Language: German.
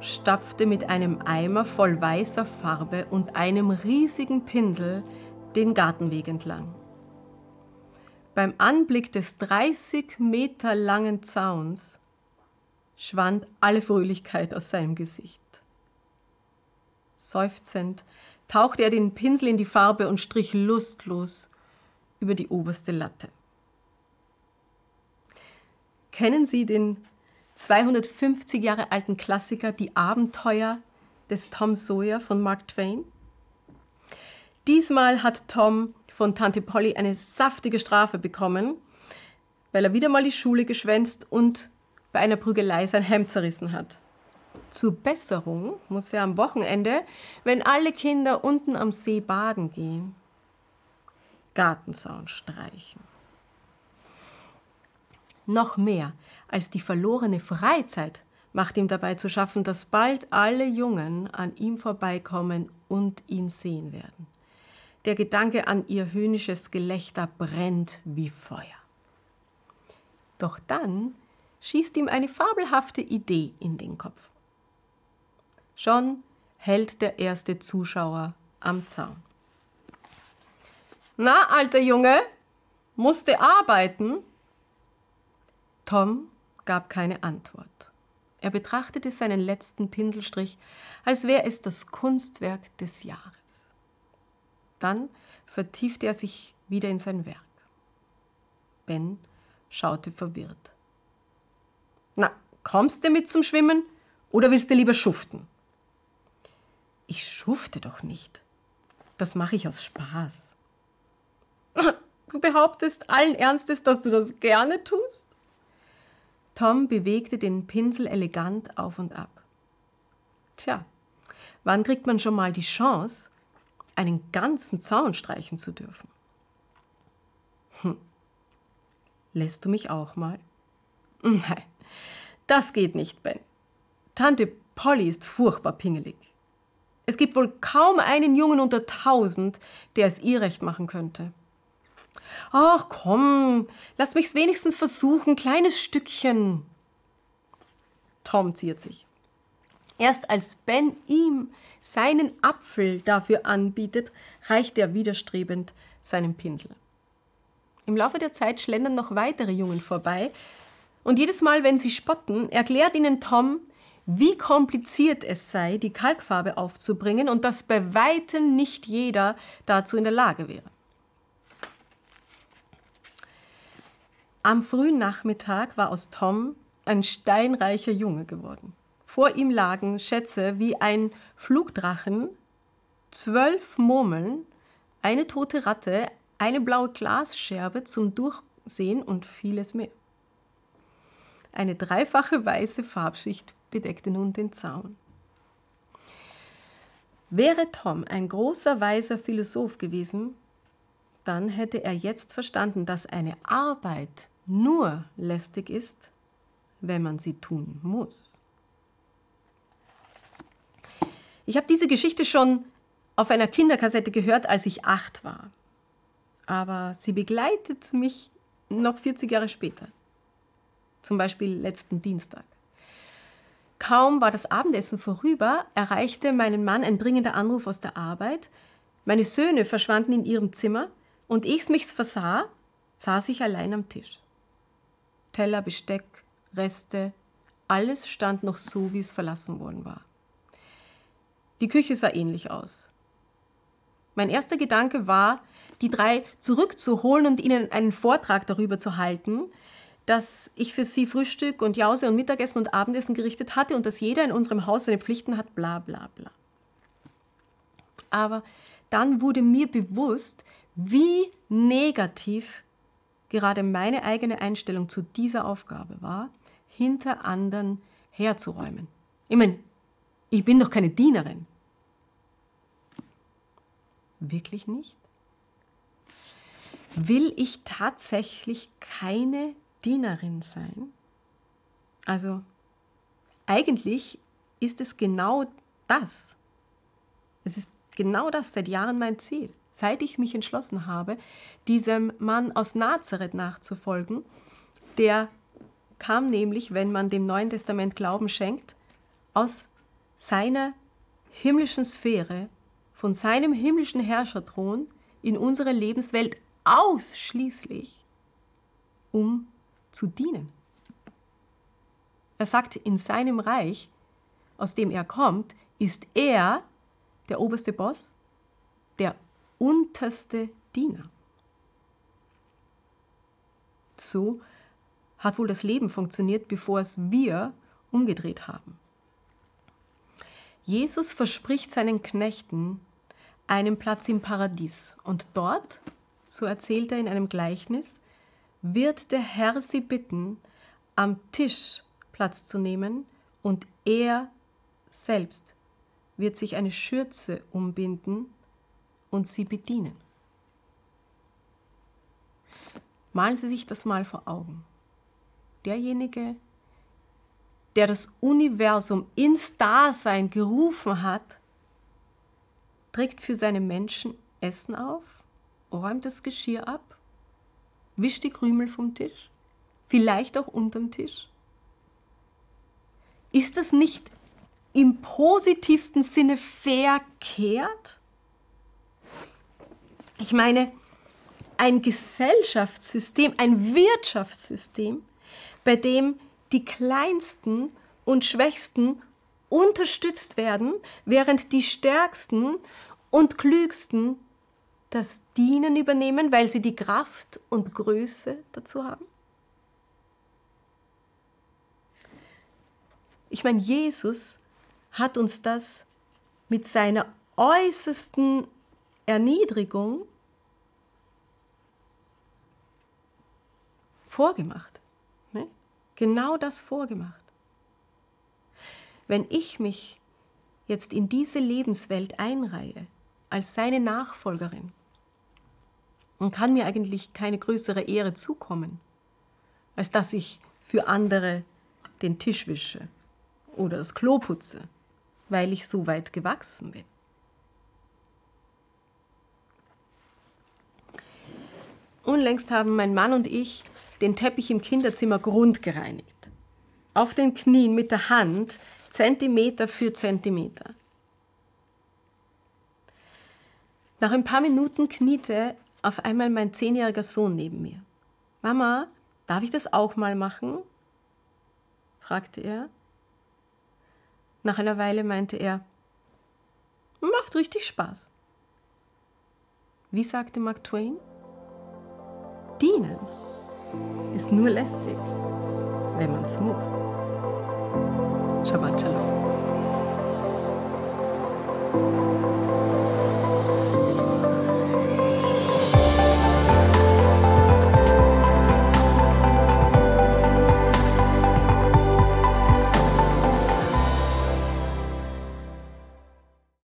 stapfte mit einem Eimer voll weißer Farbe und einem riesigen Pinsel den Gartenweg entlang. Beim Anblick des 30 Meter langen Zauns schwand alle Fröhlichkeit aus seinem Gesicht. Seufzend tauchte er den Pinsel in die Farbe und strich lustlos über die oberste Latte. Kennen Sie den 250 Jahre alten Klassiker Die Abenteuer des Tom Sawyer von Mark Twain? Diesmal hat Tom von Tante Polly eine saftige Strafe bekommen, weil er wieder mal die Schule geschwänzt und bei einer Prügelei sein Hemd zerrissen hat. Zur Besserung muss er am Wochenende, wenn alle Kinder unten am See baden gehen, Gartenzaun streichen. Noch mehr als die verlorene Freizeit macht ihm dabei zu schaffen, dass bald alle Jungen an ihm vorbeikommen und ihn sehen werden. Der Gedanke an ihr höhnisches Gelächter brennt wie Feuer. Doch dann schießt ihm eine fabelhafte Idee in den Kopf. Schon hält der erste Zuschauer am Zaun. Na, alter Junge, musste arbeiten? Tom gab keine Antwort. Er betrachtete seinen letzten Pinselstrich, als wäre es das Kunstwerk des Jahres. Dann vertiefte er sich wieder in sein Werk. Ben schaute verwirrt. Na, kommst du mit zum Schwimmen oder willst du lieber schuften? Ich schufte doch nicht. Das mache ich aus Spaß. Du behauptest allen Ernstes, dass du das gerne tust? Tom bewegte den Pinsel elegant auf und ab. Tja, wann kriegt man schon mal die Chance, einen ganzen Zaun streichen zu dürfen? Hm. Lässt du mich auch mal? Nein, das geht nicht, Ben. Tante Polly ist furchtbar pingelig. Es gibt wohl kaum einen Jungen unter tausend, der es ihr recht machen könnte. Ach komm, lass mich's wenigstens versuchen, kleines Stückchen. Tom ziert sich. Erst als Ben ihm seinen Apfel dafür anbietet, reicht er widerstrebend seinen Pinsel. Im Laufe der Zeit schlendern noch weitere Jungen vorbei, und jedes Mal, wenn sie spotten, erklärt ihnen Tom, wie kompliziert es sei, die Kalkfarbe aufzubringen und dass bei weitem nicht jeder dazu in der Lage wäre. Am frühen Nachmittag war aus Tom ein steinreicher Junge geworden. Vor ihm lagen Schätze wie ein Flugdrachen, zwölf Murmeln, eine tote Ratte, eine blaue Glasscherbe zum Durchsehen und vieles mehr. Eine dreifache weiße Farbschicht bedeckte nun den Zaun. Wäre Tom ein großer, weiser Philosoph gewesen, dann hätte er jetzt verstanden, dass eine Arbeit nur lästig ist, wenn man sie tun muss. Ich habe diese Geschichte schon auf einer Kinderkassette gehört, als ich acht war. Aber sie begleitet mich noch 40 Jahre später. Zum Beispiel letzten Dienstag. Kaum war das Abendessen vorüber, erreichte meinen Mann ein dringender Anruf aus der Arbeit. Meine Söhne verschwanden in ihrem Zimmer und ich mich's versah, saß ich allein am Tisch. Teller, Besteck, Reste, alles stand noch so, wie es verlassen worden war. Die Küche sah ähnlich aus. Mein erster Gedanke war, die drei zurückzuholen und ihnen einen Vortrag darüber zu halten, dass ich für sie Frühstück und Jause und Mittagessen und Abendessen gerichtet hatte und dass jeder in unserem Haus seine Pflichten hat, bla bla bla. Aber dann wurde mir bewusst, wie negativ gerade meine eigene Einstellung zu dieser Aufgabe war, hinter anderen herzuräumen. Ich meine, ich bin doch keine Dienerin. Wirklich nicht? Will ich tatsächlich keine Dienerin sein? Also eigentlich ist es genau das. Es ist genau das seit Jahren mein Ziel. Seit ich mich entschlossen habe, diesem Mann aus Nazareth nachzufolgen, der kam nämlich, wenn man dem Neuen Testament Glauben schenkt, aus seiner himmlischen Sphäre, von seinem himmlischen Herrscherthron in unsere Lebenswelt ausschließlich, um zu dienen. Er sagt, in seinem Reich, aus dem er kommt, ist er der oberste Boss, der unterste Diener. So hat wohl das Leben funktioniert, bevor es wir umgedreht haben. Jesus verspricht seinen Knechten einen Platz im Paradies und dort, so erzählt er in einem Gleichnis, wird der Herr sie bitten, am Tisch Platz zu nehmen und er selbst wird sich eine Schürze umbinden und sie bedienen. Malen Sie sich das mal vor Augen. Derjenige, der das Universum ins Dasein gerufen hat, trägt für seine Menschen Essen auf, räumt das Geschirr ab, wischt die Krümel vom Tisch, vielleicht auch unterm Tisch. Ist das nicht im positivsten Sinne verkehrt? Ich meine, ein Gesellschaftssystem, ein Wirtschaftssystem, bei dem die Kleinsten und Schwächsten unterstützt werden, während die Stärksten und Klügsten das Dienen übernehmen, weil sie die Kraft und Größe dazu haben? Ich meine, Jesus hat uns das mit seiner äußersten Erniedrigung vorgemacht. Ne? Genau das vorgemacht. Wenn ich mich jetzt in diese Lebenswelt einreihe, als seine Nachfolgerin, dann kann mir eigentlich keine größere Ehre zukommen, als dass ich für andere den Tisch wische oder das Klo putze, weil ich so weit gewachsen bin. Unlängst haben mein Mann und ich den Teppich im Kinderzimmer grundgereinigt. Auf den Knien mit der Hand, Zentimeter für Zentimeter. Nach ein paar Minuten kniete auf einmal mein zehnjähriger Sohn neben mir. Mama, darf ich das auch mal machen? fragte er. Nach einer Weile meinte er, macht richtig Spaß. Wie sagte Mark Twain? Dienen ist nur lästig, wenn man es muss. Shabbat Shalom.